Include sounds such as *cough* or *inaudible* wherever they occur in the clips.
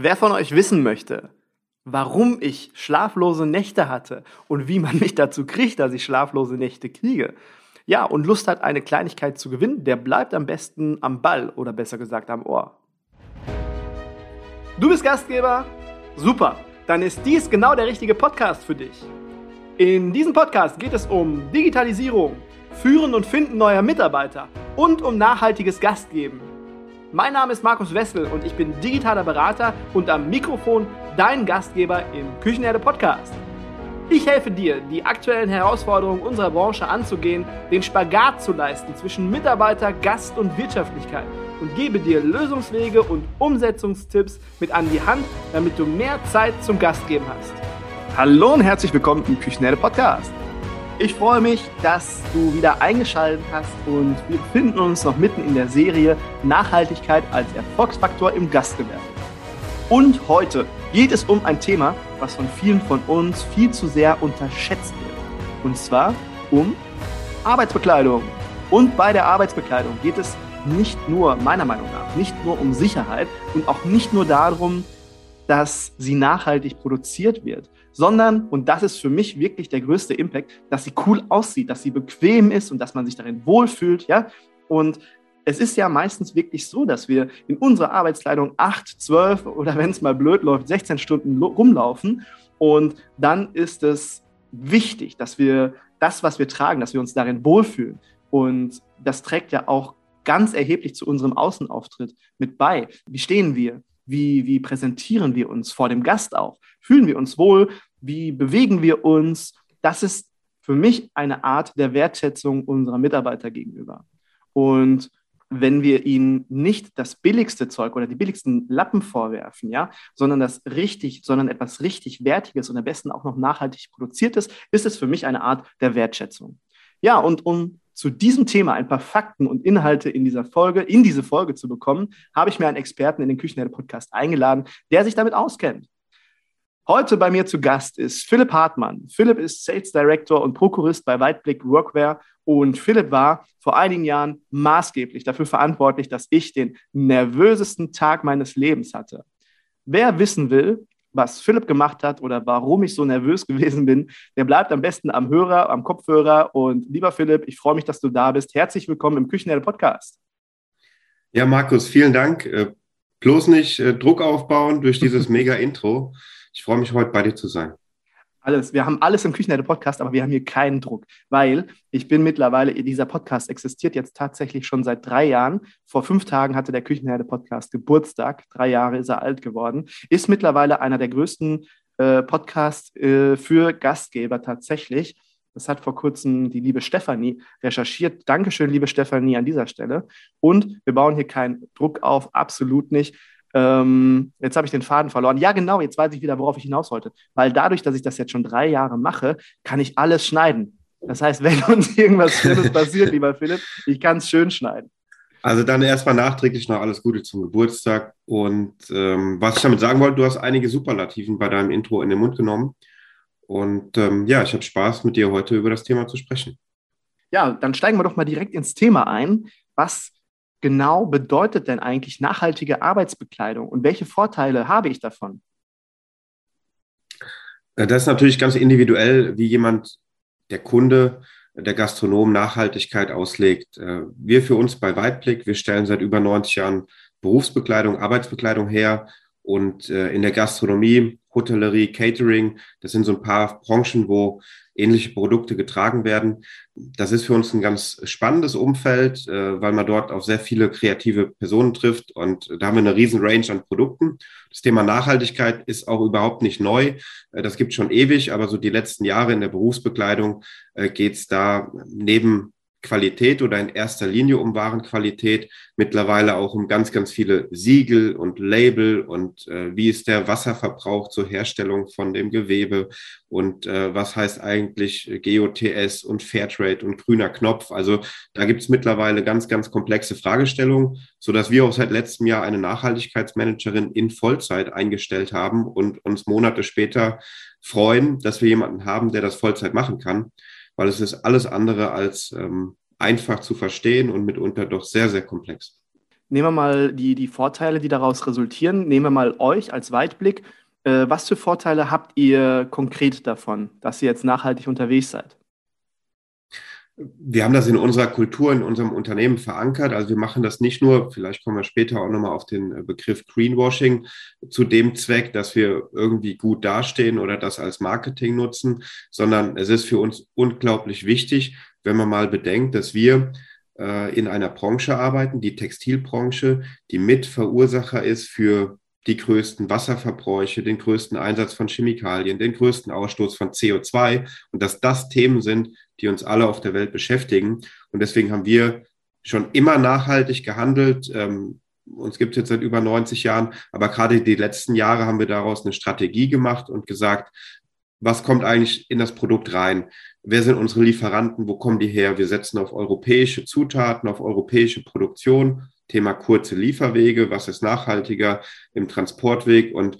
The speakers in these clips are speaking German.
Wer von euch wissen möchte, warum ich schlaflose Nächte hatte und wie man *laughs* mich dazu kriegt, dass ich schlaflose Nächte kriege, ja, und Lust hat, eine Kleinigkeit zu gewinnen, der bleibt am besten am Ball oder besser gesagt am Ohr. Du bist Gastgeber? Super, dann ist dies genau der richtige Podcast für dich. In diesem Podcast geht es um Digitalisierung, Führen und Finden neuer Mitarbeiter und um nachhaltiges Gastgeben. Mein Name ist Markus Wessel und ich bin digitaler Berater und am Mikrofon dein Gastgeber im Küchenherde Podcast. Ich helfe dir, die aktuellen Herausforderungen unserer Branche anzugehen, den Spagat zu leisten zwischen Mitarbeiter, Gast und Wirtschaftlichkeit und gebe dir Lösungswege und Umsetzungstipps mit an die Hand, damit du mehr Zeit zum Gastgeben hast. Hallo und herzlich willkommen im Küchenherde Podcast. Ich freue mich, dass du wieder eingeschaltet hast und wir befinden uns noch mitten in der Serie Nachhaltigkeit als Erfolgsfaktor im Gastgewerbe. Und heute geht es um ein Thema, was von vielen von uns viel zu sehr unterschätzt wird. Und zwar um Arbeitsbekleidung. Und bei der Arbeitsbekleidung geht es nicht nur, meiner Meinung nach, nicht nur um Sicherheit und auch nicht nur darum, dass sie nachhaltig produziert wird, sondern, und das ist für mich wirklich der größte Impact, dass sie cool aussieht, dass sie bequem ist und dass man sich darin wohlfühlt, ja. Und es ist ja meistens wirklich so, dass wir in unserer Arbeitskleidung acht, zwölf oder wenn es mal blöd läuft, 16 Stunden rumlaufen. Und dann ist es wichtig, dass wir das, was wir tragen, dass wir uns darin wohlfühlen. Und das trägt ja auch ganz erheblich zu unserem Außenauftritt mit bei. Wie stehen wir? Wie, wie präsentieren wir uns vor dem Gast auch? Fühlen wir uns wohl? wie bewegen wir uns. Das ist für mich eine Art der Wertschätzung unserer Mitarbeiter gegenüber. Und wenn wir ihnen nicht das billigste Zeug oder die billigsten Lappen vorwerfen, ja, sondern das richtig, sondern etwas richtig Wertiges und am besten auch noch nachhaltig produziertes, ist es für mich eine Art der Wertschätzung. Ja, und um zu diesem Thema ein paar Fakten und Inhalte in dieser Folge, in diese Folge zu bekommen, habe ich mir einen Experten in den Küchenherde Podcast eingeladen, der sich damit auskennt. Heute bei mir zu Gast ist Philipp Hartmann. Philipp ist Sales Director und Prokurist bei Weitblick Workwear und Philipp war vor einigen Jahren maßgeblich dafür verantwortlich, dass ich den nervösesten Tag meines Lebens hatte. Wer wissen will, was Philipp gemacht hat oder warum ich so nervös gewesen bin, der bleibt am besten am Hörer, am Kopfhörer. Und lieber Philipp, ich freue mich, dass du da bist. Herzlich willkommen im Küchenherde Podcast. Ja, Markus, vielen Dank. Äh, bloß nicht äh, Druck aufbauen durch dieses *laughs* mega Intro. Ich freue mich heute bei dir zu sein. Alles. Wir haben alles im Küchenherde Podcast, aber wir haben hier keinen Druck, weil ich bin mittlerweile, dieser Podcast existiert jetzt tatsächlich schon seit drei Jahren. Vor fünf Tagen hatte der Küchenherde Podcast Geburtstag. Drei Jahre ist er alt geworden. Ist mittlerweile einer der größten äh, Podcasts äh, für Gastgeber tatsächlich. Das hat vor kurzem die liebe Stefanie recherchiert. Dankeschön, liebe Stefanie, an dieser Stelle. Und wir bauen hier keinen Druck auf, absolut nicht. Ähm, jetzt habe ich den Faden verloren. Ja, genau, jetzt weiß ich wieder, worauf ich hinaus wollte. Weil dadurch, dass ich das jetzt schon drei Jahre mache, kann ich alles schneiden. Das heißt, *laughs* wenn uns irgendwas Schlimmes passiert, lieber Philipp, ich kann es schön schneiden. Also dann erstmal nachträglich noch alles Gute zum Geburtstag. Und ähm, was ich damit sagen wollte, du hast einige Superlativen bei deinem Intro in den Mund genommen. Und ähm, ja, ich habe Spaß, mit dir heute über das Thema zu sprechen. Ja, dann steigen wir doch mal direkt ins Thema ein. Was genau bedeutet denn eigentlich nachhaltige Arbeitsbekleidung und welche Vorteile habe ich davon? Äh, das ist natürlich ganz individuell, wie jemand, der Kunde, der Gastronom Nachhaltigkeit auslegt. Äh, wir für uns bei Weitblick, wir stellen seit über 90 Jahren Berufsbekleidung, Arbeitsbekleidung her und äh, in der Gastronomie, Hotellerie, Catering, das sind so ein paar Branchen, wo ähnliche Produkte getragen werden. Das ist für uns ein ganz spannendes Umfeld, äh, weil man dort auf sehr viele kreative Personen trifft und da haben wir eine riesen Range an Produkten. Das Thema Nachhaltigkeit ist auch überhaupt nicht neu. Äh, das gibt schon ewig, aber so die letzten Jahre in der Berufsbekleidung äh, geht es da neben Qualität oder in erster Linie um Warenqualität, mittlerweile auch um ganz, ganz viele Siegel und Label und äh, wie ist der Wasserverbrauch zur Herstellung von dem Gewebe und äh, was heißt eigentlich GOTS und Fairtrade und grüner Knopf. Also da gibt es mittlerweile ganz, ganz komplexe Fragestellungen, so dass wir auch seit letztem Jahr eine Nachhaltigkeitsmanagerin in Vollzeit eingestellt haben und uns Monate später freuen, dass wir jemanden haben, der das Vollzeit machen kann weil es ist alles andere als ähm, einfach zu verstehen und mitunter doch sehr, sehr komplex. Nehmen wir mal die, die Vorteile, die daraus resultieren. Nehmen wir mal euch als Weitblick. Äh, was für Vorteile habt ihr konkret davon, dass ihr jetzt nachhaltig unterwegs seid? Wir haben das in unserer Kultur, in unserem Unternehmen verankert. Also wir machen das nicht nur, vielleicht kommen wir später auch nochmal auf den Begriff Greenwashing, zu dem Zweck, dass wir irgendwie gut dastehen oder das als Marketing nutzen, sondern es ist für uns unglaublich wichtig, wenn man mal bedenkt, dass wir äh, in einer Branche arbeiten, die Textilbranche, die Mitverursacher ist für die größten Wasserverbräuche, den größten Einsatz von Chemikalien, den größten Ausstoß von CO2 und dass das Themen sind, die uns alle auf der Welt beschäftigen. Und deswegen haben wir schon immer nachhaltig gehandelt. Ähm, uns gibt es jetzt seit über 90 Jahren, aber gerade die letzten Jahre haben wir daraus eine Strategie gemacht und gesagt, was kommt eigentlich in das Produkt rein? Wer sind unsere Lieferanten? Wo kommen die her? Wir setzen auf europäische Zutaten, auf europäische Produktion. Thema kurze Lieferwege. Was ist nachhaltiger im Transportweg? Und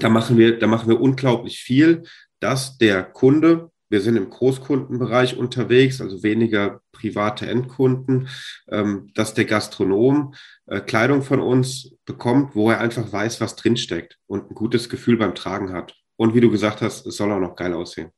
da machen wir, da machen wir unglaublich viel, dass der Kunde wir sind im Großkundenbereich unterwegs, also weniger private Endkunden, ähm, dass der Gastronom äh, Kleidung von uns bekommt, wo er einfach weiß, was drinsteckt und ein gutes Gefühl beim Tragen hat. Und wie du gesagt hast, es soll auch noch geil aussehen.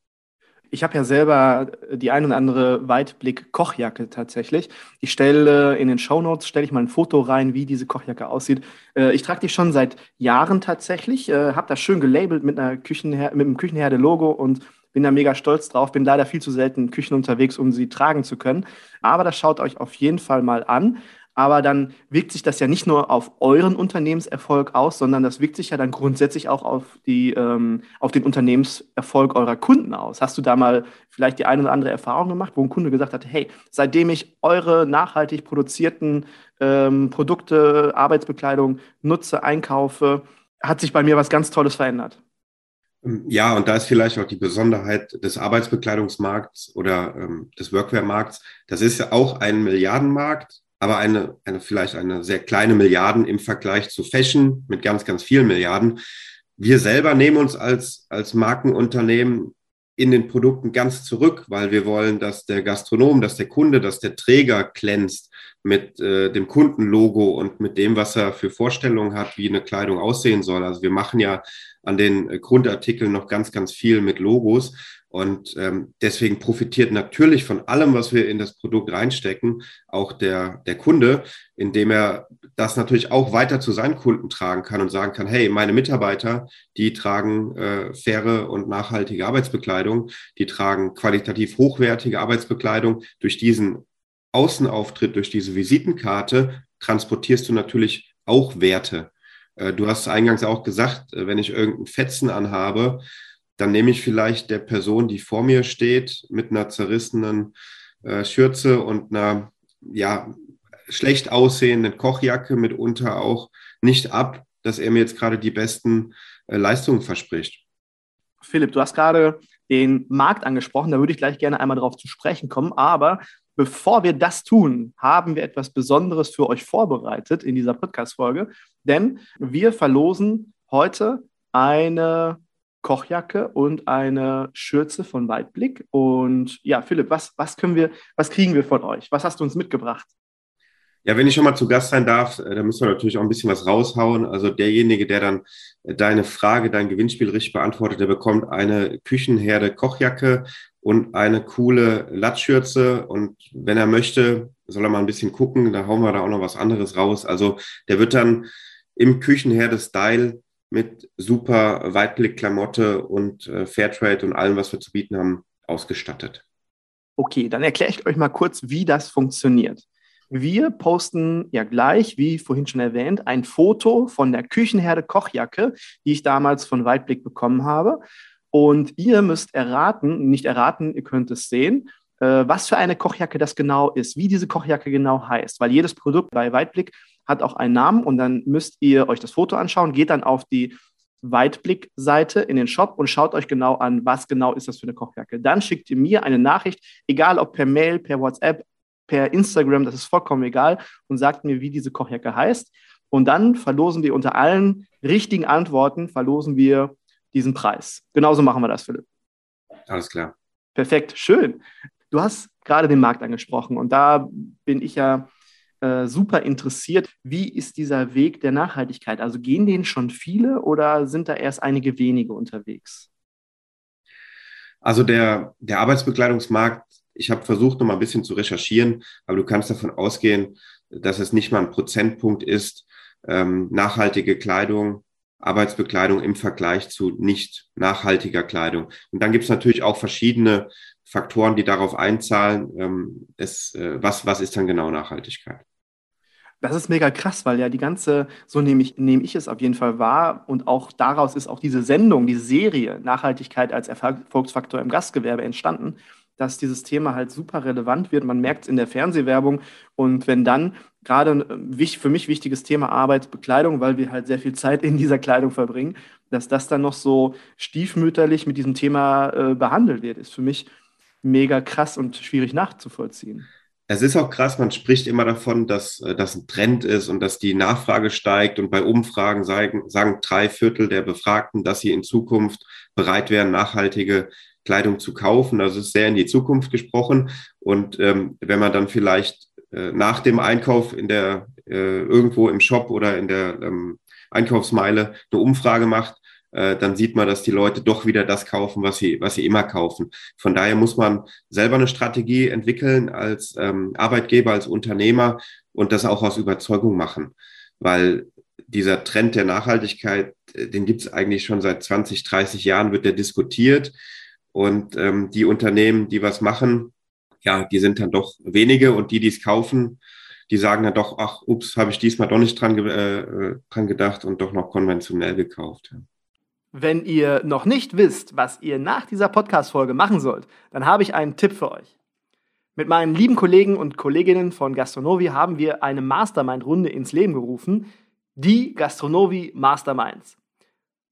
Ich habe ja selber die ein oder andere Weitblick-Kochjacke tatsächlich. Ich stelle in den Shownotes stelle ich mal ein Foto rein, wie diese Kochjacke aussieht. Äh, ich trage die schon seit Jahren tatsächlich, äh, habe das schön gelabelt mit, einer Küchenher mit einem Küchenherde-Logo und bin da mega stolz drauf. Bin leider viel zu selten in Küchen unterwegs, um sie tragen zu können. Aber das schaut euch auf jeden Fall mal an. Aber dann wirkt sich das ja nicht nur auf euren Unternehmenserfolg aus, sondern das wirkt sich ja dann grundsätzlich auch auf, die, ähm, auf den Unternehmenserfolg eurer Kunden aus. Hast du da mal vielleicht die eine oder andere Erfahrung gemacht, wo ein Kunde gesagt hat, hey, seitdem ich eure nachhaltig produzierten ähm, Produkte, Arbeitsbekleidung nutze, einkaufe, hat sich bei mir was ganz Tolles verändert? Ja, und da ist vielleicht auch die Besonderheit des Arbeitsbekleidungsmarkts oder ähm, des Workwear-Markts. Das ist ja auch ein Milliardenmarkt, aber eine, eine vielleicht eine sehr kleine Milliarden im Vergleich zu Fashion mit ganz, ganz vielen Milliarden. Wir selber nehmen uns als, als Markenunternehmen in den Produkten ganz zurück, weil wir wollen, dass der Gastronom, dass der Kunde, dass der Träger glänzt mit äh, dem Kundenlogo und mit dem, was er für Vorstellungen hat, wie eine Kleidung aussehen soll. Also wir machen ja an den Grundartikeln noch ganz, ganz viel mit Logos. Und ähm, deswegen profitiert natürlich von allem, was wir in das Produkt reinstecken, auch der, der Kunde, indem er das natürlich auch weiter zu seinen Kunden tragen kann und sagen kann, hey, meine Mitarbeiter, die tragen äh, faire und nachhaltige Arbeitsbekleidung, die tragen qualitativ hochwertige Arbeitsbekleidung. Durch diesen Außenauftritt, durch diese Visitenkarte transportierst du natürlich auch Werte. Äh, du hast eingangs auch gesagt, äh, wenn ich irgendeinen Fetzen anhabe, dann nehme ich vielleicht der Person, die vor mir steht, mit einer zerrissenen äh, Schürze und einer ja, schlecht aussehenden Kochjacke mitunter auch nicht ab, dass er mir jetzt gerade die besten äh, Leistungen verspricht. Philipp, du hast gerade den Markt angesprochen, da würde ich gleich gerne einmal darauf zu sprechen kommen, aber bevor wir das tun, haben wir etwas Besonderes für euch vorbereitet in dieser Podcast-Folge, denn wir verlosen heute eine Kochjacke und eine Schürze von Weitblick. Und ja, Philipp, was, was können wir, was kriegen wir von euch? Was hast du uns mitgebracht? Ja, wenn ich schon mal zu Gast sein darf, äh, dann müssen wir natürlich auch ein bisschen was raushauen. Also derjenige, der dann äh, deine Frage, dein Gewinnspiel richtig beantwortet, der bekommt eine Küchenherde Kochjacke und eine coole Lattschürze. Und wenn er möchte, soll er mal ein bisschen gucken, da hauen wir da auch noch was anderes raus. Also der wird dann im Küchenherde-Style mit super Weitblick-Klamotte und äh, Fairtrade und allem, was wir zu bieten haben, ausgestattet. Okay, dann erkläre ich euch mal kurz, wie das funktioniert. Wir posten ja gleich, wie vorhin schon erwähnt, ein Foto von der Küchenherde Kochjacke, die ich damals von Weitblick bekommen habe. Und ihr müsst erraten, nicht erraten, ihr könnt es sehen, äh, was für eine Kochjacke das genau ist, wie diese Kochjacke genau heißt, weil jedes Produkt bei Weitblick hat auch einen Namen und dann müsst ihr euch das Foto anschauen, geht dann auf die Weitblick-Seite in den Shop und schaut euch genau an, was genau ist das für eine Kochjacke. Dann schickt ihr mir eine Nachricht, egal ob per Mail, per WhatsApp, per Instagram, das ist vollkommen egal, und sagt mir, wie diese Kochjacke heißt. Und dann verlosen wir unter allen richtigen Antworten, verlosen wir diesen Preis. Genauso machen wir das, Philipp. Alles klar. Perfekt, schön. Du hast gerade den Markt angesprochen und da bin ich ja äh, super interessiert. Wie ist dieser Weg der Nachhaltigkeit? Also gehen den schon viele oder sind da erst einige wenige unterwegs? Also der, der Arbeitsbekleidungsmarkt, ich habe versucht, noch mal ein bisschen zu recherchieren, aber du kannst davon ausgehen, dass es nicht mal ein Prozentpunkt ist, ähm, nachhaltige Kleidung, Arbeitsbekleidung im Vergleich zu nicht nachhaltiger Kleidung. Und dann gibt es natürlich auch verschiedene Faktoren, die darauf einzahlen, ähm, es, äh, was, was ist dann genau Nachhaltigkeit. Das ist mega krass, weil ja die ganze, so nehme ich, nehme ich es auf jeden Fall wahr und auch daraus ist auch diese Sendung, diese Serie Nachhaltigkeit als Erfolgsfaktor im Gastgewerbe entstanden, dass dieses Thema halt super relevant wird. Man merkt es in der Fernsehwerbung und wenn dann gerade äh, für mich wichtiges Thema Arbeitsbekleidung, weil wir halt sehr viel Zeit in dieser Kleidung verbringen, dass das dann noch so stiefmütterlich mit diesem Thema äh, behandelt wird, ist für mich mega krass und schwierig nachzuvollziehen. Es ist auch krass, man spricht immer davon, dass äh, das ein Trend ist und dass die Nachfrage steigt. Und bei Umfragen sagen, sagen drei Viertel der Befragten, dass sie in Zukunft bereit wären, nachhaltige Kleidung zu kaufen. Also ist sehr in die Zukunft gesprochen. Und ähm, wenn man dann vielleicht äh, nach dem Einkauf in der äh, irgendwo im Shop oder in der ähm, Einkaufsmeile eine Umfrage macht, äh, dann sieht man, dass die Leute doch wieder das kaufen, was sie, was sie immer kaufen. Von daher muss man selber eine Strategie entwickeln als ähm, Arbeitgeber, als Unternehmer und das auch aus Überzeugung machen. Weil dieser Trend der Nachhaltigkeit, äh, den gibt es eigentlich schon seit 20, 30 Jahren, wird der diskutiert. Und ähm, die Unternehmen, die was machen, ja, die sind dann doch wenige und die, die es kaufen, die sagen dann doch, ach, ups, habe ich diesmal doch nicht dran, äh, äh, dran gedacht und doch noch konventionell gekauft. Wenn ihr noch nicht wisst, was ihr nach dieser Podcast-Folge machen sollt, dann habe ich einen Tipp für euch. Mit meinen lieben Kollegen und Kolleginnen von Gastronovi haben wir eine Mastermind-Runde ins Leben gerufen, die Gastronovi Masterminds.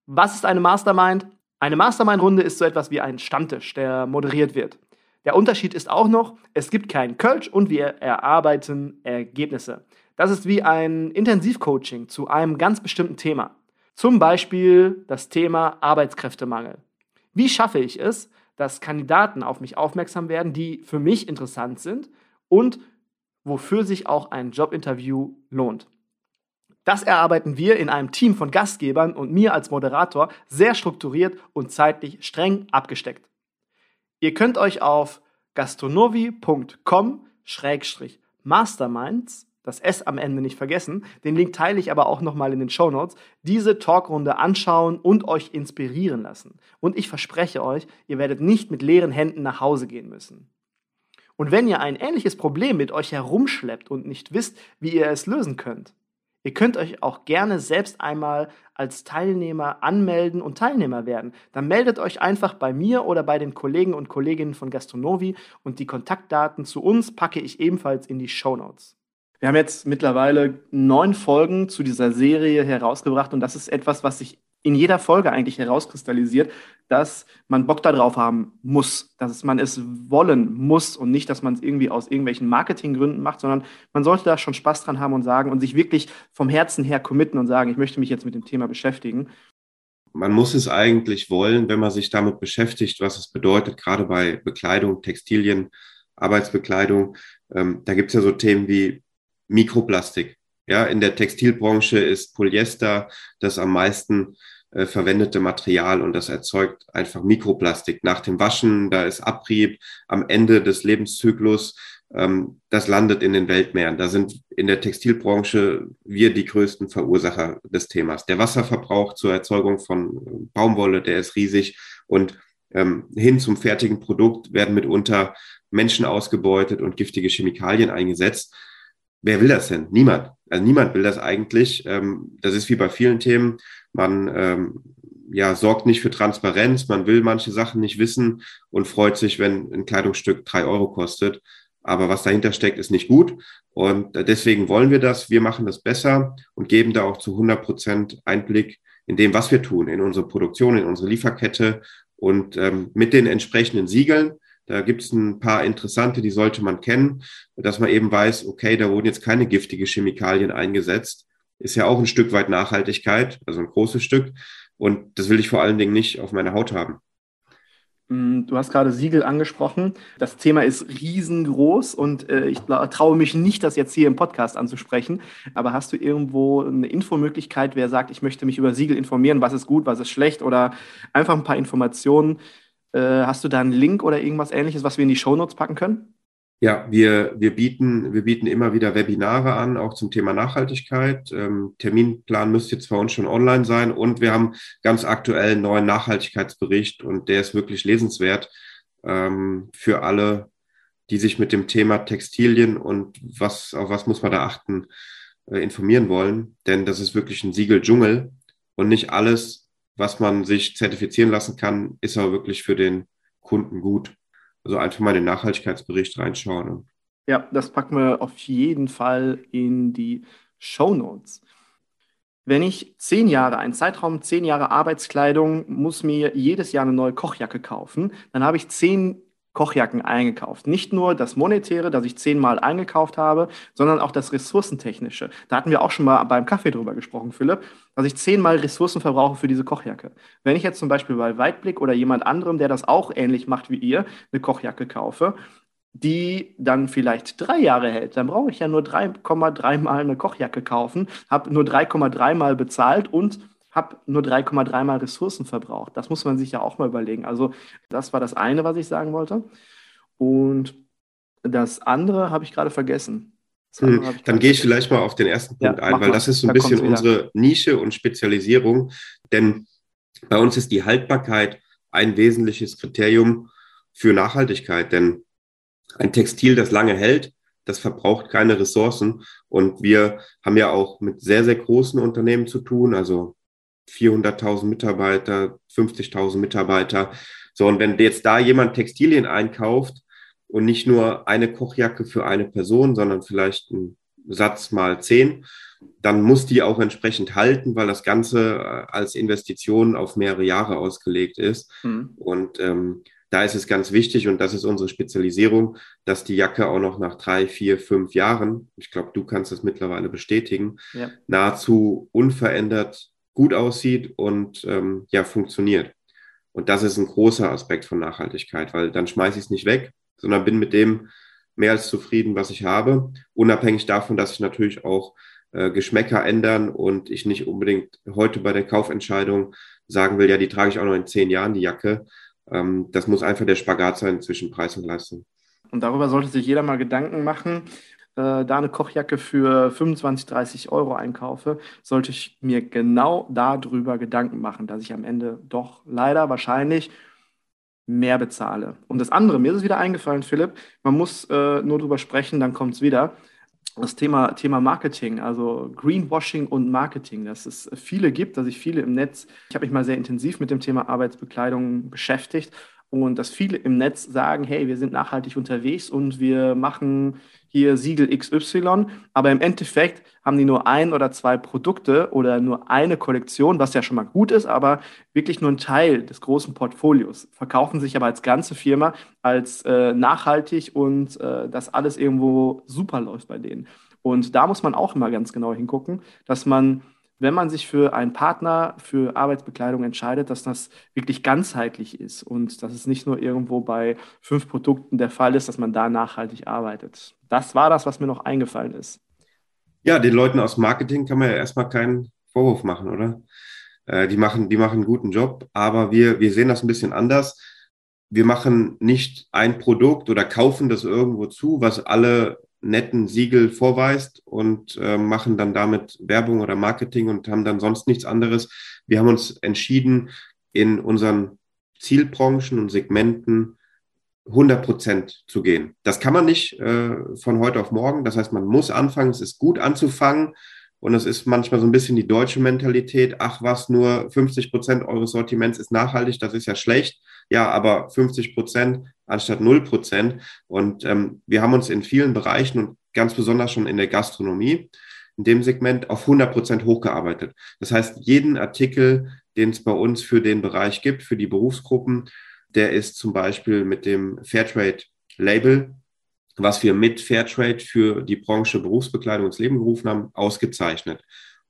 Was ist eine Mastermind? Eine Mastermind-Runde ist so etwas wie ein Stammtisch, der moderiert wird. Der Unterschied ist auch noch, es gibt keinen Kölsch und wir erarbeiten Ergebnisse. Das ist wie ein Intensivcoaching zu einem ganz bestimmten Thema. Zum Beispiel das Thema Arbeitskräftemangel. Wie schaffe ich es, dass Kandidaten auf mich aufmerksam werden, die für mich interessant sind und wofür sich auch ein Jobinterview lohnt? Das erarbeiten wir in einem Team von Gastgebern und mir als Moderator sehr strukturiert und zeitlich streng abgesteckt. Ihr könnt euch auf gastronovi.com-masterminds, das S am Ende nicht vergessen, den Link teile ich aber auch nochmal in den Show Notes, diese Talkrunde anschauen und euch inspirieren lassen. Und ich verspreche euch, ihr werdet nicht mit leeren Händen nach Hause gehen müssen. Und wenn ihr ein ähnliches Problem mit euch herumschleppt und nicht wisst, wie ihr es lösen könnt, Ihr könnt euch auch gerne selbst einmal als Teilnehmer anmelden und Teilnehmer werden. Dann meldet euch einfach bei mir oder bei den Kollegen und Kolleginnen von Gastronovi und die Kontaktdaten zu uns packe ich ebenfalls in die Show Notes. Wir haben jetzt mittlerweile neun Folgen zu dieser Serie herausgebracht und das ist etwas, was sich in jeder Folge eigentlich herauskristallisiert, dass man Bock darauf haben muss, dass man es wollen muss und nicht, dass man es irgendwie aus irgendwelchen Marketinggründen macht, sondern man sollte da schon Spaß dran haben und sagen und sich wirklich vom Herzen her committen und sagen, ich möchte mich jetzt mit dem Thema beschäftigen. Man muss es eigentlich wollen, wenn man sich damit beschäftigt, was es bedeutet, gerade bei Bekleidung, Textilien, Arbeitsbekleidung. Ähm, da gibt es ja so Themen wie Mikroplastik. Ja, in der Textilbranche ist Polyester das am meisten äh, verwendete Material und das erzeugt einfach Mikroplastik. Nach dem Waschen, da ist Abrieb am Ende des Lebenszyklus, ähm, das landet in den Weltmeeren. Da sind in der Textilbranche wir die größten Verursacher des Themas. Der Wasserverbrauch zur Erzeugung von Baumwolle, der ist riesig und ähm, hin zum fertigen Produkt werden mitunter Menschen ausgebeutet und giftige Chemikalien eingesetzt. Wer will das denn? Niemand. Also niemand will das eigentlich. Ähm, das ist wie bei vielen Themen. Man ähm, ja, sorgt nicht für Transparenz, man will manche Sachen nicht wissen und freut sich, wenn ein Kleidungsstück drei Euro kostet. Aber was dahinter steckt, ist nicht gut. Und deswegen wollen wir das. Wir machen das besser und geben da auch zu 100 Prozent Einblick in dem, was wir tun, in unsere Produktion, in unsere Lieferkette und ähm, mit den entsprechenden Siegeln. Da gibt es ein paar interessante, die sollte man kennen, dass man eben weiß, okay, da wurden jetzt keine giftige Chemikalien eingesetzt ist ja auch ein Stück weit Nachhaltigkeit, also ein großes Stück. Und das will ich vor allen Dingen nicht auf meiner Haut haben. Mm, du hast gerade Siegel angesprochen. Das Thema ist riesengroß und äh, ich traue mich nicht, das jetzt hier im Podcast anzusprechen. Aber hast du irgendwo eine Infomöglichkeit, wer sagt, ich möchte mich über Siegel informieren, was ist gut, was ist schlecht oder einfach ein paar Informationen? Äh, hast du da einen Link oder irgendwas ähnliches, was wir in die Shownotes packen können? Ja, wir, wir, bieten, wir bieten immer wieder Webinare an, auch zum Thema Nachhaltigkeit. Ähm, Terminplan müsste jetzt bei uns schon online sein und wir haben ganz aktuell einen neuen Nachhaltigkeitsbericht und der ist wirklich lesenswert ähm, für alle, die sich mit dem Thema Textilien und was, auf was muss man da achten, äh, informieren wollen. Denn das ist wirklich ein Siegel-Dschungel und nicht alles, was man sich zertifizieren lassen kann, ist auch wirklich für den Kunden gut. Also einfach mal den Nachhaltigkeitsbericht reinschauen. Ja, das packen wir auf jeden Fall in die Show Notes. Wenn ich zehn Jahre, einen Zeitraum zehn Jahre Arbeitskleidung, muss mir jedes Jahr eine neue Kochjacke kaufen, dann habe ich zehn Kochjacken eingekauft. Nicht nur das Monetäre, das ich zehnmal eingekauft habe, sondern auch das Ressourcentechnische. Da hatten wir auch schon mal beim Kaffee drüber gesprochen, Philipp, dass ich zehnmal Ressourcen verbrauche für diese Kochjacke. Wenn ich jetzt zum Beispiel bei Weitblick oder jemand anderem, der das auch ähnlich macht wie ihr, eine Kochjacke kaufe, die dann vielleicht drei Jahre hält, dann brauche ich ja nur 3,3 Mal eine Kochjacke kaufen, habe nur 3,3 Mal bezahlt und habe nur 3,3 mal Ressourcen verbraucht. Das muss man sich ja auch mal überlegen. Also das war das eine, was ich sagen wollte. Und das andere habe ich gerade vergessen. Hm, dann gehe ich vielleicht mal auf den ersten Punkt ja, ein, weil mal. das ist so ein da bisschen unsere Nische und Spezialisierung. Denn bei uns ist die Haltbarkeit ein wesentliches Kriterium für Nachhaltigkeit. Denn ein Textil, das lange hält, das verbraucht keine Ressourcen. Und wir haben ja auch mit sehr, sehr großen Unternehmen zu tun, also 400.000 Mitarbeiter, 50.000 Mitarbeiter. So, und wenn jetzt da jemand Textilien einkauft und nicht nur eine Kochjacke für eine Person, sondern vielleicht einen Satz mal zehn, dann muss die auch entsprechend halten, weil das Ganze äh, als Investition auf mehrere Jahre ausgelegt ist. Mhm. Und ähm, da ist es ganz wichtig, und das ist unsere Spezialisierung, dass die Jacke auch noch nach drei, vier, fünf Jahren, ich glaube, du kannst das mittlerweile bestätigen, ja. nahezu unverändert gut aussieht und ähm, ja, funktioniert. Und das ist ein großer Aspekt von Nachhaltigkeit, weil dann schmeiße ich es nicht weg, sondern bin mit dem mehr als zufrieden, was ich habe, unabhängig davon, dass sich natürlich auch äh, Geschmäcker ändern und ich nicht unbedingt heute bei der Kaufentscheidung sagen will, ja, die trage ich auch noch in zehn Jahren, die Jacke. Ähm, das muss einfach der Spagat sein zwischen Preis und Leistung. Und darüber sollte sich jeder mal Gedanken machen äh, da eine Kochjacke für 25, 30 Euro einkaufe, sollte ich mir genau darüber Gedanken machen, dass ich am Ende doch leider wahrscheinlich mehr bezahle. Und das andere, mir ist es wieder eingefallen, Philipp, man muss äh, nur drüber sprechen, dann kommt es wieder. Das Thema, Thema Marketing, also Greenwashing und Marketing, dass es viele gibt, dass ich viele im Netz, ich habe mich mal sehr intensiv mit dem Thema Arbeitsbekleidung beschäftigt und dass viele im Netz sagen, hey, wir sind nachhaltig unterwegs und wir machen hier Siegel XY, aber im Endeffekt haben die nur ein oder zwei Produkte oder nur eine Kollektion, was ja schon mal gut ist, aber wirklich nur ein Teil des großen Portfolios, verkaufen sich aber als ganze Firma als äh, nachhaltig und äh, dass alles irgendwo super läuft bei denen. Und da muss man auch immer ganz genau hingucken, dass man wenn man sich für einen Partner für Arbeitsbekleidung entscheidet, dass das wirklich ganzheitlich ist und dass es nicht nur irgendwo bei fünf Produkten der Fall ist, dass man da nachhaltig arbeitet. Das war das, was mir noch eingefallen ist. Ja, den Leuten aus Marketing kann man ja erstmal keinen Vorwurf machen, oder? Äh, die, machen, die machen einen guten Job, aber wir, wir sehen das ein bisschen anders. Wir machen nicht ein Produkt oder kaufen das irgendwo zu, was alle netten Siegel vorweist und äh, machen dann damit Werbung oder Marketing und haben dann sonst nichts anderes. Wir haben uns entschieden, in unseren Zielbranchen und Segmenten 100 Prozent zu gehen. Das kann man nicht äh, von heute auf morgen. Das heißt, man muss anfangen. Es ist gut anzufangen. Und es ist manchmal so ein bisschen die deutsche Mentalität. Ach was, nur 50 Prozent eures Sortiments ist nachhaltig. Das ist ja schlecht. Ja, aber 50 Prozent anstatt 0 Prozent. Und ähm, wir haben uns in vielen Bereichen und ganz besonders schon in der Gastronomie in dem Segment auf 100 Prozent hochgearbeitet. Das heißt, jeden Artikel, den es bei uns für den Bereich gibt, für die Berufsgruppen, der ist zum Beispiel mit dem Fairtrade-Label, was wir mit Fairtrade für die Branche Berufsbekleidung ins Leben gerufen haben, ausgezeichnet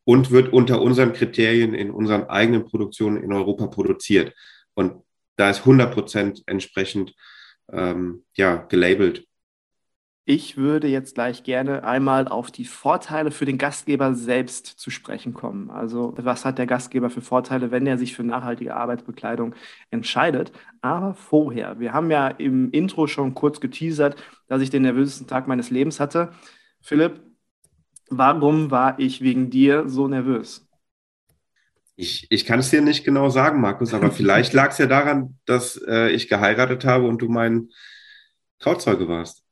und wird unter unseren Kriterien in unseren eigenen Produktionen in Europa produziert. Und da ist 100 Prozent entsprechend ähm, ja, gelabelt. Ich würde jetzt gleich gerne einmal auf die Vorteile für den Gastgeber selbst zu sprechen kommen. Also was hat der Gastgeber für Vorteile, wenn er sich für nachhaltige Arbeitsbekleidung entscheidet? Aber vorher, wir haben ja im Intro schon kurz geteasert, dass ich den nervösesten Tag meines Lebens hatte. Philipp, warum war ich wegen dir so nervös? Ich, ich kann es dir nicht genau sagen, Markus, aber *laughs* vielleicht lag es ja daran, dass äh, ich geheiratet habe und du mein Trauzeuge warst.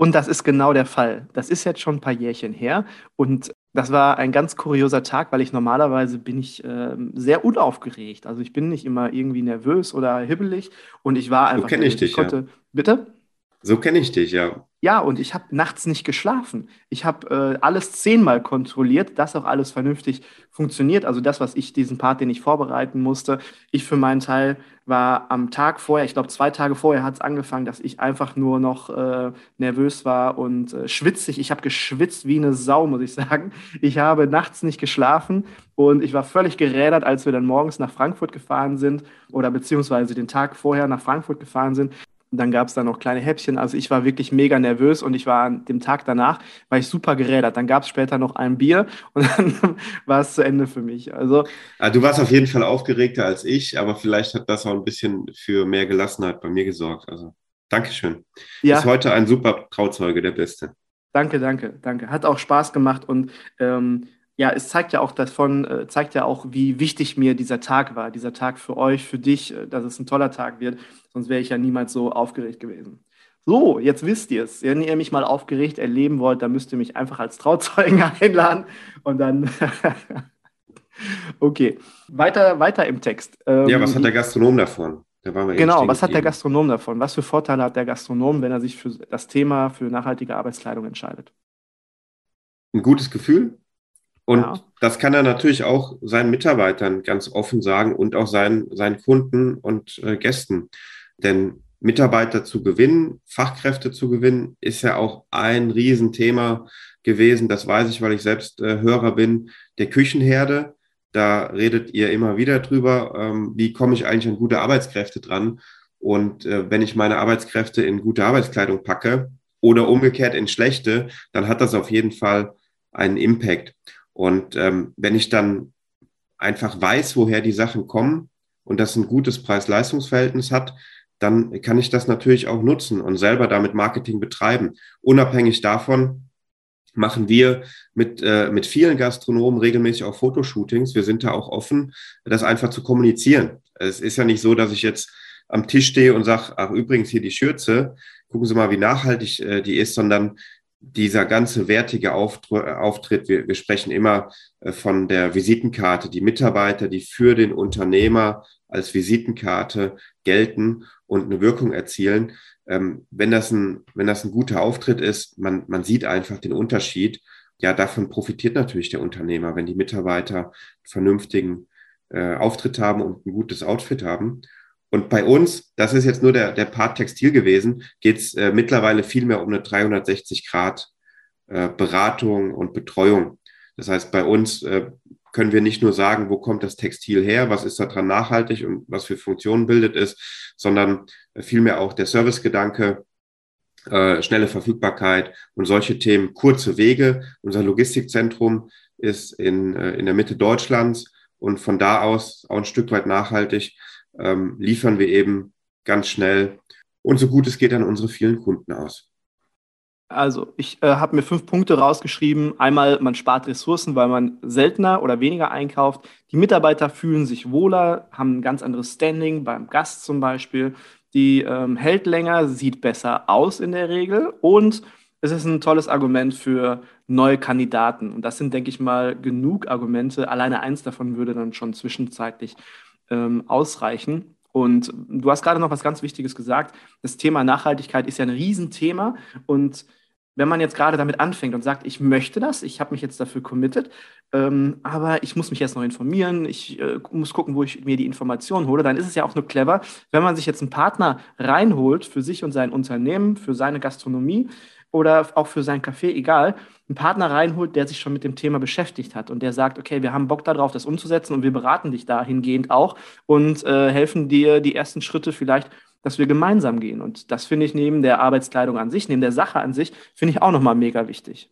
Und das ist genau der Fall. Das ist jetzt schon ein paar Jährchen her. Und das war ein ganz kurioser Tag, weil ich normalerweise bin ich äh, sehr unaufgeregt. Also ich bin nicht immer irgendwie nervös oder hibbelig. Und ich war einfach. So kenne ich dich. Ich konnte, ja. Bitte? So kenne ich dich, ja. Ja, und ich habe nachts nicht geschlafen. Ich habe äh, alles zehnmal kontrolliert, dass auch alles vernünftig funktioniert. Also das, was ich, diesen Part, den ich vorbereiten musste. Ich für meinen Teil war am Tag vorher, ich glaube zwei Tage vorher hat es angefangen, dass ich einfach nur noch äh, nervös war und äh, schwitzig. Ich habe geschwitzt wie eine Sau, muss ich *laughs* sagen. Ich habe nachts nicht geschlafen und ich war völlig gerädert, als wir dann morgens nach Frankfurt gefahren sind oder beziehungsweise den Tag vorher nach Frankfurt gefahren sind. Dann gab es da noch kleine Häppchen. Also ich war wirklich mega nervös und ich war an dem Tag danach, war ich super gerädert. Dann gab es später noch ein Bier *laughs* und dann war es zu Ende für mich. Also ah, du warst auf jeden Fall aufgeregter als ich, aber vielleicht hat das auch ein bisschen für mehr Gelassenheit bei mir gesorgt. Also Dankeschön. Ja. Ist heute ein super Trauzeuge, der Beste. Danke, danke, danke. Hat auch Spaß gemacht und ähm, ja, es zeigt ja auch davon, äh, zeigt ja auch, wie wichtig mir dieser Tag war, dieser Tag für euch, für dich, äh, dass es ein toller Tag wird. Sonst wäre ich ja niemals so aufgeregt gewesen. So, jetzt wisst ihr es. Wenn ihr mich mal aufgeregt erleben wollt, dann müsst ihr mich einfach als Trauzeugen *laughs* einladen und dann. *laughs* okay, weiter, weiter im Text. Ähm, ja, was hat der Gastronom davon? Da genau, was hat der Gastronom davon? Was für Vorteile hat der Gastronom, wenn er sich für das Thema für nachhaltige Arbeitskleidung entscheidet? Ein gutes Gefühl, und ja. das kann er natürlich auch seinen Mitarbeitern ganz offen sagen und auch seinen, seinen Kunden und äh, Gästen. Denn Mitarbeiter zu gewinnen, Fachkräfte zu gewinnen, ist ja auch ein Riesenthema gewesen. Das weiß ich, weil ich selbst äh, Hörer bin der Küchenherde. Da redet ihr immer wieder drüber, ähm, wie komme ich eigentlich an gute Arbeitskräfte dran. Und äh, wenn ich meine Arbeitskräfte in gute Arbeitskleidung packe oder umgekehrt in schlechte, dann hat das auf jeden Fall einen Impact. Und ähm, wenn ich dann einfach weiß, woher die Sachen kommen und das ein gutes Preis-Leistungs-Verhältnis hat, dann kann ich das natürlich auch nutzen und selber damit Marketing betreiben. Unabhängig davon machen wir mit, äh, mit vielen Gastronomen regelmäßig auch Fotoshootings. Wir sind da auch offen, das einfach zu kommunizieren. Es ist ja nicht so, dass ich jetzt am Tisch stehe und sage, ach übrigens hier die Schürze, gucken Sie mal, wie nachhaltig äh, die ist, sondern dieser ganze wertige Auftritt, wir, wir sprechen immer äh, von der Visitenkarte, die Mitarbeiter, die für den Unternehmer als Visitenkarte gelten und eine Wirkung erzielen. Ähm, wenn, das ein, wenn das ein guter Auftritt ist, man, man sieht einfach den Unterschied. Ja, davon profitiert natürlich der Unternehmer, wenn die Mitarbeiter vernünftigen äh, Auftritt haben und ein gutes Outfit haben. Und bei uns, das ist jetzt nur der, der Part Textil gewesen, geht es äh, mittlerweile viel mehr um eine 360 Grad äh, Beratung und Betreuung. Das heißt, bei uns äh, können wir nicht nur sagen, wo kommt das Textil her, was ist daran nachhaltig und was für Funktionen bildet es, sondern vielmehr auch der Servicegedanke, äh, schnelle Verfügbarkeit und solche Themen, kurze Wege. Unser Logistikzentrum ist in, äh, in der Mitte Deutschlands und von da aus auch ein Stück weit nachhaltig ähm, liefern wir eben ganz schnell und so gut es geht an unsere vielen Kunden aus. Also ich äh, habe mir fünf Punkte rausgeschrieben. Einmal, man spart Ressourcen, weil man seltener oder weniger einkauft. Die Mitarbeiter fühlen sich wohler, haben ein ganz anderes Standing beim Gast zum Beispiel. Die ähm, hält länger, sieht besser aus in der Regel und es ist ein tolles Argument für neue Kandidaten. Und das sind, denke ich mal, genug Argumente. Alleine eins davon würde dann schon zwischenzeitlich ähm, ausreichen. Und du hast gerade noch was ganz Wichtiges gesagt. Das Thema Nachhaltigkeit ist ja ein Riesenthema. Und wenn man jetzt gerade damit anfängt und sagt, ich möchte das, ich habe mich jetzt dafür committed, ähm, aber ich muss mich jetzt noch informieren, ich äh, muss gucken, wo ich mir die Informationen hole, dann ist es ja auch nur clever, wenn man sich jetzt einen Partner reinholt für sich und sein Unternehmen, für seine Gastronomie, oder auch für sein Café, egal, einen Partner reinholt, der sich schon mit dem Thema beschäftigt hat und der sagt, okay, wir haben Bock darauf, das umzusetzen und wir beraten dich dahingehend auch und äh, helfen dir die ersten Schritte vielleicht, dass wir gemeinsam gehen. Und das finde ich neben der Arbeitskleidung an sich, neben der Sache an sich, finde ich auch nochmal mega wichtig.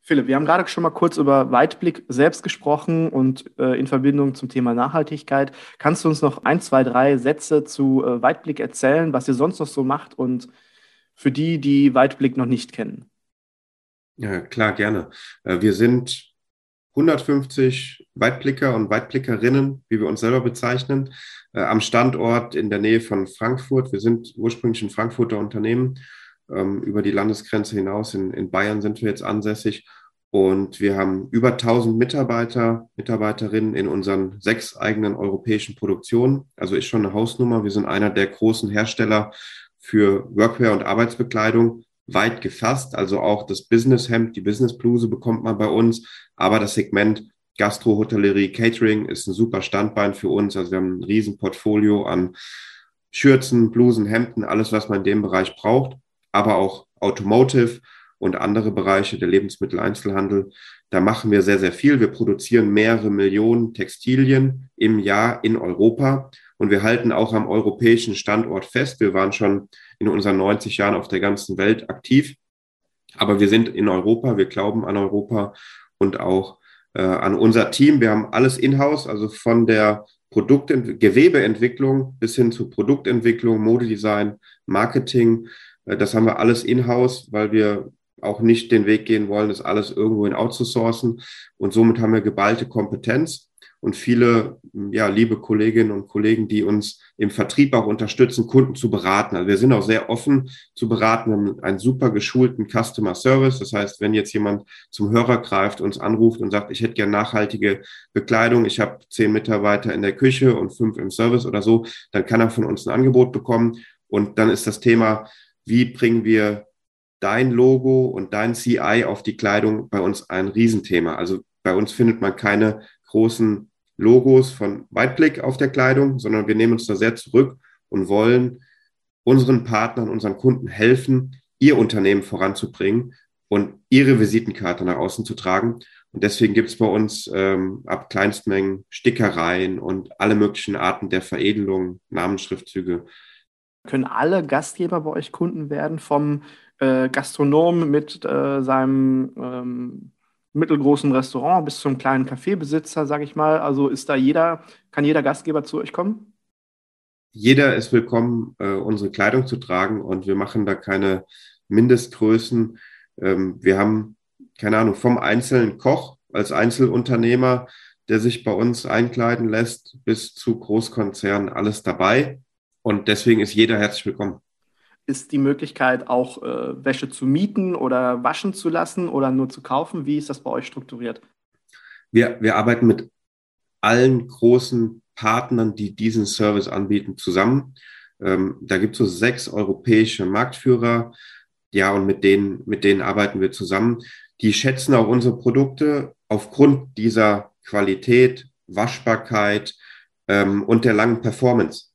Philipp, wir haben gerade schon mal kurz über Weitblick selbst gesprochen und äh, in Verbindung zum Thema Nachhaltigkeit. Kannst du uns noch ein, zwei, drei Sätze zu äh, Weitblick erzählen, was ihr sonst noch so macht und für die, die Weitblick noch nicht kennen? Ja, klar, gerne. Äh, wir sind 150 Weitblicker und Weitblickerinnen, wie wir uns selber bezeichnen, äh, am Standort in der Nähe von Frankfurt. Wir sind ursprünglich ein Frankfurter Unternehmen. Ähm, über die Landesgrenze hinaus in, in Bayern sind wir jetzt ansässig und wir haben über 1000 Mitarbeiter, Mitarbeiterinnen in unseren sechs eigenen europäischen Produktionen. Also ist schon eine Hausnummer. Wir sind einer der großen Hersteller für Workwear und Arbeitsbekleidung weit gefasst. Also auch das Businesshemd, die Businessbluse bekommt man bei uns. Aber das Segment Gastro, Hotellerie, Catering ist ein super Standbein für uns. Also wir haben ein riesen Portfolio an Schürzen, Blusen, Hemden, alles, was man in dem Bereich braucht. Aber auch Automotive, und andere Bereiche, der Lebensmitteleinzelhandel. Da machen wir sehr, sehr viel. Wir produzieren mehrere Millionen Textilien im Jahr in Europa und wir halten auch am europäischen Standort fest. Wir waren schon in unseren 90 Jahren auf der ganzen Welt aktiv, aber wir sind in Europa, wir glauben an Europa und auch äh, an unser Team. Wir haben alles in-house, also von der Produktent Gewebeentwicklung bis hin zu Produktentwicklung, Modedesign, Marketing. Äh, das haben wir alles in-house, weil wir auch nicht den Weg gehen wollen, das alles irgendwo in outzusourcen. Und somit haben wir geballte Kompetenz und viele, ja, liebe Kolleginnen und Kollegen, die uns im Vertrieb auch unterstützen, Kunden zu beraten. Also wir sind auch sehr offen zu beraten, einen super geschulten Customer Service. Das heißt, wenn jetzt jemand zum Hörer greift, uns anruft und sagt, ich hätte gerne nachhaltige Bekleidung, ich habe zehn Mitarbeiter in der Küche und fünf im Service oder so, dann kann er von uns ein Angebot bekommen. Und dann ist das Thema, wie bringen wir dein Logo und dein CI auf die Kleidung bei uns ein Riesenthema. Also bei uns findet man keine großen Logos von Weitblick auf der Kleidung, sondern wir nehmen uns da sehr zurück und wollen unseren Partnern, unseren Kunden helfen, ihr Unternehmen voranzubringen und ihre Visitenkarte nach außen zu tragen. Und deswegen gibt es bei uns ähm, ab Kleinstmengen Stickereien und alle möglichen Arten der Veredelung, Namensschriftzüge. Können alle Gastgeber bei euch Kunden werden, vom äh, Gastronom mit äh, seinem ähm, mittelgroßen Restaurant bis zum kleinen Kaffeebesitzer, sage ich mal. Also ist da jeder, kann jeder Gastgeber zu euch kommen? Jeder ist willkommen, äh, unsere Kleidung zu tragen und wir machen da keine Mindestgrößen. Ähm, wir haben, keine Ahnung, vom einzelnen Koch als Einzelunternehmer, der sich bei uns einkleiden lässt, bis zu Großkonzernen alles dabei. Und deswegen ist jeder herzlich willkommen ist die Möglichkeit, auch äh, Wäsche zu mieten oder waschen zu lassen oder nur zu kaufen? Wie ist das bei euch strukturiert? Wir, wir arbeiten mit allen großen Partnern, die diesen Service anbieten, zusammen. Ähm, da gibt es so sechs europäische Marktführer. Ja, und mit denen, mit denen arbeiten wir zusammen. Die schätzen auch unsere Produkte aufgrund dieser Qualität, Waschbarkeit ähm, und der langen Performance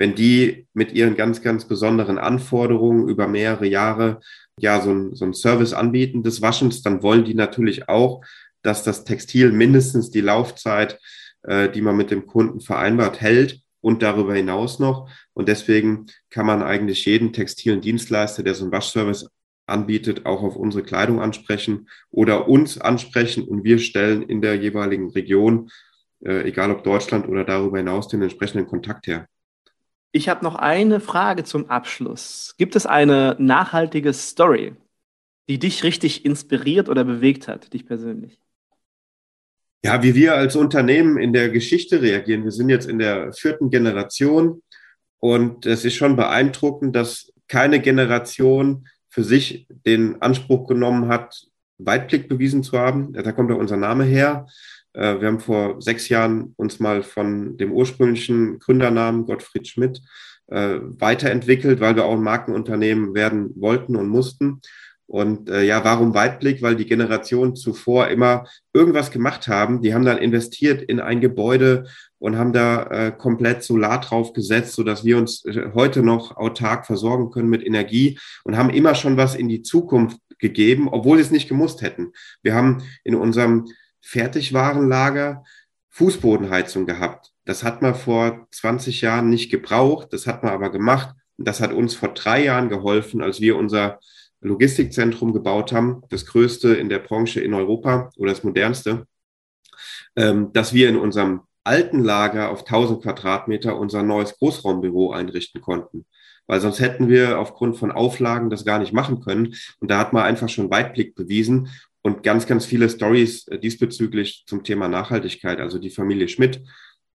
wenn die mit ihren ganz, ganz besonderen Anforderungen über mehrere Jahre ja so ein, so ein Service anbieten des Waschens, dann wollen die natürlich auch, dass das Textil mindestens die Laufzeit, äh, die man mit dem Kunden vereinbart, hält und darüber hinaus noch. Und deswegen kann man eigentlich jeden textilen Dienstleister, der so einen Waschservice anbietet, auch auf unsere Kleidung ansprechen oder uns ansprechen und wir stellen in der jeweiligen Region, äh, egal ob Deutschland oder darüber hinaus, den entsprechenden Kontakt her. Ich habe noch eine Frage zum Abschluss. Gibt es eine nachhaltige Story, die dich richtig inspiriert oder bewegt hat, dich persönlich? Ja, wie wir als Unternehmen in der Geschichte reagieren. Wir sind jetzt in der vierten Generation und es ist schon beeindruckend, dass keine Generation für sich den Anspruch genommen hat, Weitblick bewiesen zu haben. Da kommt ja unser Name her. Äh, wir haben vor sechs Jahren uns mal von dem ursprünglichen Gründernamen Gottfried Schmidt äh, weiterentwickelt, weil wir auch ein Markenunternehmen werden wollten und mussten. Und äh, ja, warum Weitblick? Weil die Generationen zuvor immer irgendwas gemacht haben. Die haben dann investiert in ein Gebäude und haben da komplett Solar drauf gesetzt, sodass wir uns heute noch autark versorgen können mit Energie und haben immer schon was in die Zukunft gegeben, obwohl sie es nicht gemusst hätten. Wir haben in unserem Fertigwarenlager Fußbodenheizung gehabt. Das hat man vor 20 Jahren nicht gebraucht, das hat man aber gemacht. Und das hat uns vor drei Jahren geholfen, als wir unser Logistikzentrum gebaut haben, das größte in der Branche in Europa oder das modernste, ähm, dass wir in unserem alten Lager auf 1000 Quadratmeter unser neues Großraumbüro einrichten konnten. Weil sonst hätten wir aufgrund von Auflagen das gar nicht machen können. Und da hat man einfach schon Weitblick bewiesen und ganz, ganz viele Stories äh, diesbezüglich zum Thema Nachhaltigkeit. Also die Familie Schmidt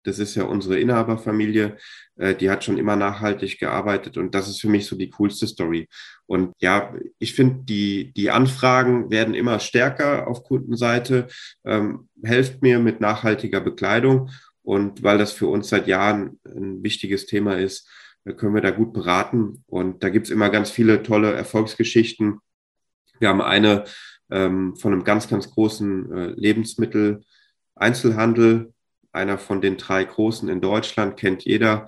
das ist ja unsere Inhaberfamilie, äh, die hat schon immer nachhaltig gearbeitet und das ist für mich so die coolste Story. Und ja, ich finde, die, die Anfragen werden immer stärker auf Kundenseite, ähm, helft mir mit nachhaltiger Bekleidung und weil das für uns seit Jahren ein wichtiges Thema ist, äh, können wir da gut beraten und da gibt's immer ganz viele tolle Erfolgsgeschichten. Wir haben eine ähm, von einem ganz, ganz großen äh, Lebensmittel. Einzelhandel, einer von den drei großen in Deutschland, kennt jeder.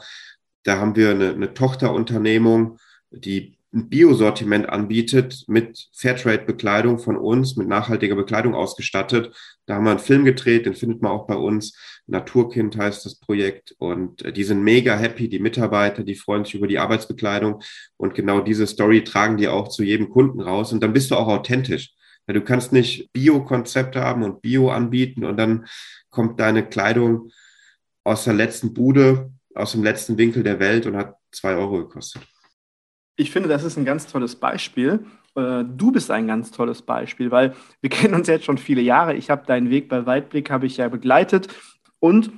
Da haben wir eine, eine Tochterunternehmung, die ein Biosortiment anbietet mit Fairtrade-Bekleidung von uns, mit nachhaltiger Bekleidung ausgestattet. Da haben wir einen Film gedreht, den findet man auch bei uns. Naturkind heißt das Projekt. Und äh, die sind mega happy, die Mitarbeiter, die freuen sich über die Arbeitsbekleidung. Und genau diese Story tragen die auch zu jedem Kunden raus. Und dann bist du auch authentisch. Ja, du kannst nicht Bio-Konzepte haben und Bio anbieten und dann kommt deine Kleidung aus der letzten Bude, aus dem letzten Winkel der Welt und hat zwei Euro gekostet. Ich finde, das ist ein ganz tolles Beispiel. Äh, du bist ein ganz tolles Beispiel, weil wir kennen uns jetzt schon viele Jahre. Ich habe deinen Weg bei Weitblick habe ich ja begleitet und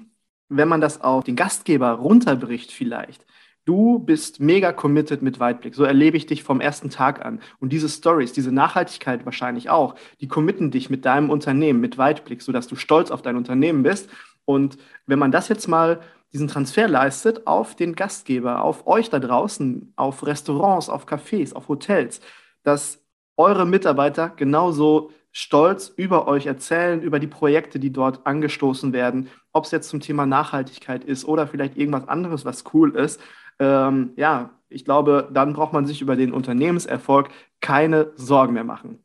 wenn man das auf den Gastgeber runterbricht vielleicht, Du bist mega committed mit Weitblick. So erlebe ich dich vom ersten Tag an. Und diese Stories, diese Nachhaltigkeit wahrscheinlich auch, die committen dich mit deinem Unternehmen, mit Weitblick, sodass du stolz auf dein Unternehmen bist. Und wenn man das jetzt mal, diesen Transfer leistet auf den Gastgeber, auf euch da draußen, auf Restaurants, auf Cafés, auf Hotels, dass eure Mitarbeiter genauso stolz über euch erzählen, über die Projekte, die dort angestoßen werden, ob es jetzt zum Thema Nachhaltigkeit ist oder vielleicht irgendwas anderes, was cool ist ähm, ja, ich glaube, dann braucht man sich über den Unternehmenserfolg keine Sorgen mehr machen.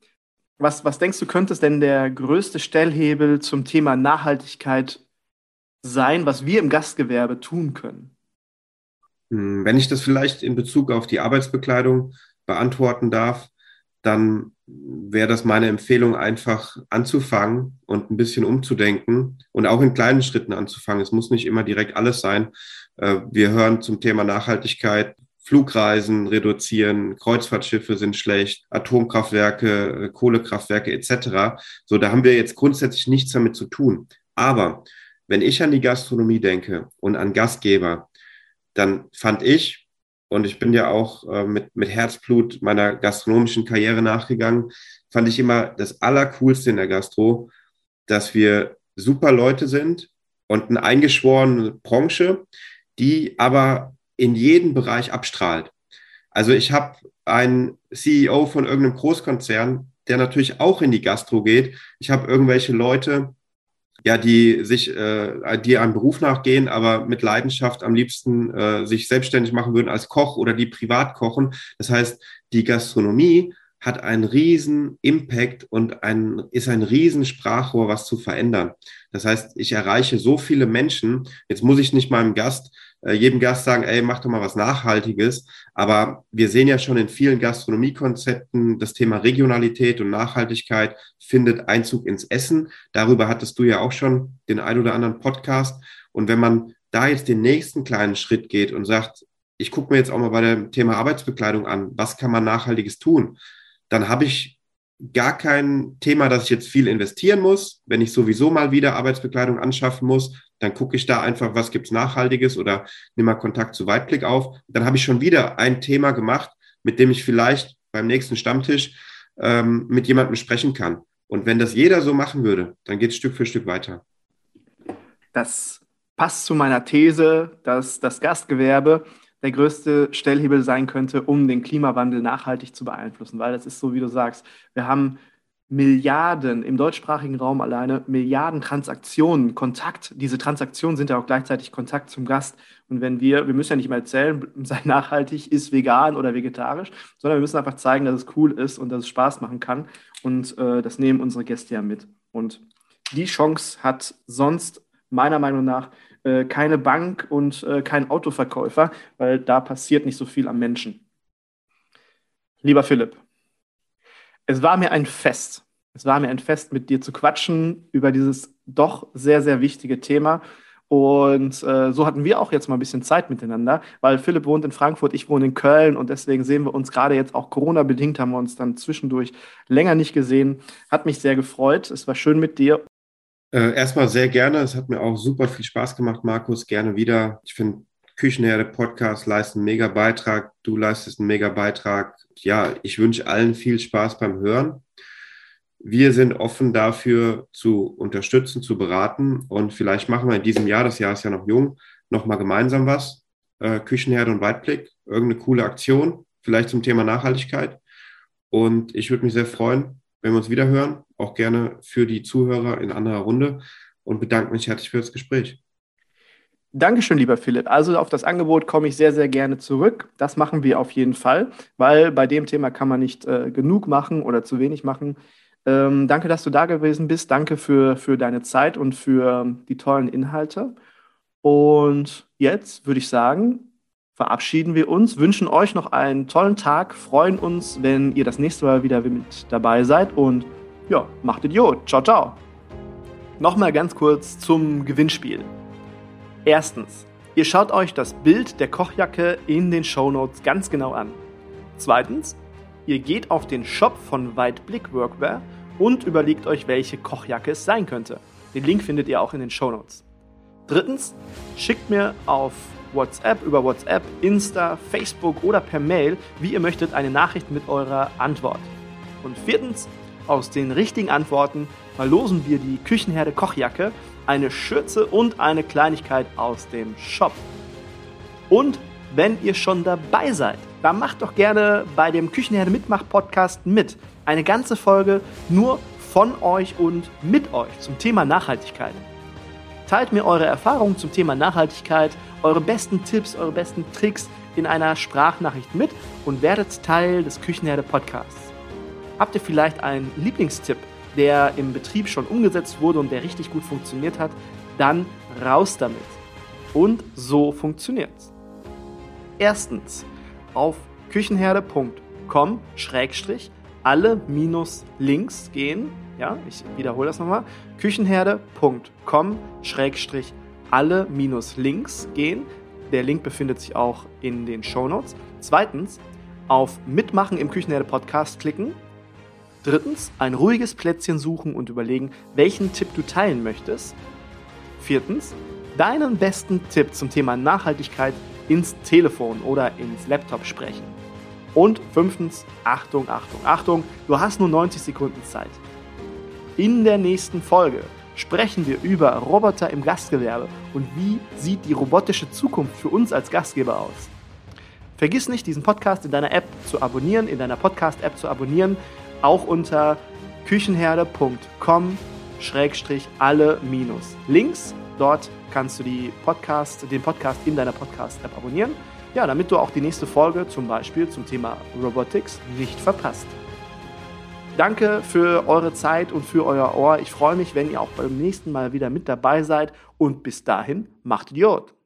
Was, was denkst du, könnte es denn der größte Stellhebel zum Thema Nachhaltigkeit sein, was wir im Gastgewerbe tun können? Hm, wenn ich das vielleicht in Bezug auf die Arbeitsbekleidung beantworten darf, dann wäre das meine Empfehlung, einfach anzufangen und ein bisschen umzudenken und auch in kleinen Schritten anzufangen. Es muss nicht immer direkt alles sein. Äh, wir hören zum Thema Nachhaltigkeit, Flugreisen reduzieren, Kreuzfahrtschiffe sind schlecht, Atomkraftwerke, äh, Kohlekraftwerke etc. So, da haben wir jetzt grundsätzlich nichts damit zu tun. Aber wenn ich an die Gastronomie denke und an Gastgeber, dann fand ich, und ich bin ja auch äh, mit, mit Herzblut meiner gastronomischen Karriere nachgegangen, fand ich immer das Allercoolste in der Gastro, dass wir super Leute sind und eine eingeschworene Branche, die aber in jedem Bereich abstrahlt. Also ich habe einen CEO von irgendeinem Großkonzern, der natürlich auch in die Gastro geht. Ich habe irgendwelche Leute, ja, die sich, äh, die einem Beruf nachgehen, aber mit Leidenschaft am liebsten äh, sich selbstständig machen würden als Koch oder die privat kochen. Das heißt, die Gastronomie hat einen riesen Impact und ein, ist ein riesen Sprachrohr, was zu verändern. Das heißt, ich erreiche so viele Menschen. Jetzt muss ich nicht meinem Gast, jedem Gast sagen, ey, mach doch mal was Nachhaltiges. Aber wir sehen ja schon in vielen Gastronomiekonzepten, das Thema Regionalität und Nachhaltigkeit findet Einzug ins Essen. Darüber hattest du ja auch schon den ein oder anderen Podcast. Und wenn man da jetzt den nächsten kleinen Schritt geht und sagt, ich gucke mir jetzt auch mal bei dem Thema Arbeitsbekleidung an, was kann man Nachhaltiges tun? dann habe ich gar kein Thema, dass ich jetzt viel investieren muss. Wenn ich sowieso mal wieder Arbeitsbekleidung anschaffen muss, dann gucke ich da einfach, was gibt's Nachhaltiges oder nehme mal Kontakt zu Weitblick auf. Dann habe ich schon wieder ein Thema gemacht, mit dem ich vielleicht beim nächsten Stammtisch ähm, mit jemandem sprechen kann. Und wenn das jeder so machen würde, dann geht es Stück für Stück weiter. Das passt zu meiner These, dass das Gastgewerbe der größte Stellhebel sein könnte, um den Klimawandel nachhaltig zu beeinflussen. Weil das ist so, wie du sagst, wir haben Milliarden im deutschsprachigen Raum alleine, Milliarden Transaktionen, Kontakt. Diese Transaktionen sind ja auch gleichzeitig Kontakt zum Gast. Und wenn wir, wir müssen ja nicht mehr erzählen, *laughs* sei nachhaltig, ist vegan oder vegetarisch, sondern wir müssen einfach zeigen, dass es cool ist und dass es Spaß machen kann. Und äh, das nehmen unsere Gäste ja mit. Und die Chance hat sonst meiner Meinung nach äh, keine Bank und äh, kein Autoverkäufer, weil da passiert nicht so viel am Menschen. Lieber Philipp, es war mir ein Fest. Es war mir ein Fest, mit dir zu quatschen über dieses doch sehr, sehr wichtige Thema. Und äh, so hatten wir auch jetzt mal ein bisschen Zeit miteinander, weil Philipp wohnt in Frankfurt, ich wohne in Köln und deswegen sehen wir uns gerade jetzt auch Corona-bedingt, haben wir uns dann zwischendurch länger nicht gesehen. Hat mich sehr gefreut. Es war schön mit dir. Äh, erstmal sehr gerne. Es hat mir auch super viel Spaß gemacht, Markus. Gerne wieder. Ich finde, Küchenherde Podcast leistet einen mega Beitrag. Du leistest einen mega Beitrag. Ja, ich wünsche allen viel Spaß beim Hören wir sind offen dafür zu unterstützen, zu beraten und vielleicht machen wir in diesem Jahr, das Jahr ist ja noch jung, nochmal gemeinsam was. Äh, Küchenherde und Weitblick, irgendeine coole Aktion, vielleicht zum Thema Nachhaltigkeit. Und ich würde mich sehr freuen, wenn wir uns wieder hören, auch gerne für die Zuhörer in anderer Runde und bedanke mich herzlich für das Gespräch. Dankeschön, lieber Philipp. Also auf das Angebot komme ich sehr, sehr gerne zurück. Das machen wir auf jeden Fall, weil bei dem Thema kann man nicht äh, genug machen oder zu wenig machen. Ähm, danke, dass du da gewesen bist. Danke für, für deine Zeit und für die tollen Inhalte. Und jetzt würde ich sagen, verabschieden wir uns, wünschen euch noch einen tollen Tag, freuen uns, wenn ihr das nächste Mal wieder mit dabei seid und ja, macht Idiot. Ciao, ciao. Nochmal ganz kurz zum Gewinnspiel. Erstens, ihr schaut euch das Bild der Kochjacke in den Shownotes ganz genau an. Zweitens, Ihr geht auf den Shop von Weitblick Workwear und überlegt euch, welche Kochjacke es sein könnte. Den Link findet ihr auch in den Shownotes. Drittens, schickt mir auf WhatsApp, über WhatsApp, Insta, Facebook oder per Mail, wie ihr möchtet, eine Nachricht mit eurer Antwort. Und viertens, aus den richtigen Antworten verlosen wir die Küchenherde Kochjacke, eine Schürze und eine Kleinigkeit aus dem Shop. Und wenn ihr schon dabei seid, dann macht doch gerne bei dem Küchenherde Mitmach Podcast mit. Eine ganze Folge nur von euch und mit euch zum Thema Nachhaltigkeit. Teilt mir eure Erfahrungen zum Thema Nachhaltigkeit, eure besten Tipps, eure besten Tricks in einer Sprachnachricht mit und werdet Teil des Küchenherde Podcasts. Habt ihr vielleicht einen Lieblingstipp, der im Betrieb schon umgesetzt wurde und der richtig gut funktioniert hat? Dann raus damit. Und so funktioniert's. Erstens, auf küchenherde.com schrägstrich alle minus Links gehen. Ja, ich wiederhole das nochmal. küchenherde.com schrägstrich alle minus Links gehen. Der Link befindet sich auch in den Shownotes. Zweitens, auf Mitmachen im Küchenherde Podcast klicken. Drittens, ein ruhiges Plätzchen suchen und überlegen, welchen Tipp du teilen möchtest. Viertens, deinen besten Tipp zum Thema Nachhaltigkeit ins Telefon oder ins Laptop sprechen. Und fünftens, Achtung, Achtung, Achtung, du hast nur 90 Sekunden Zeit. In der nächsten Folge sprechen wir über Roboter im Gastgewerbe und wie sieht die robotische Zukunft für uns als Gastgeber aus. Vergiss nicht, diesen Podcast in deiner App zu abonnieren, in deiner Podcast-App zu abonnieren, auch unter küchenherde.com alle minus Links. Dort kannst du die Podcast, den Podcast in deiner Podcast-App abonnieren. Ja, damit du auch die nächste Folge zum Beispiel zum Thema Robotics nicht verpasst. Danke für eure Zeit und für euer Ohr. Ich freue mich, wenn ihr auch beim nächsten Mal wieder mit dabei seid. Und bis dahin, macht Idiot!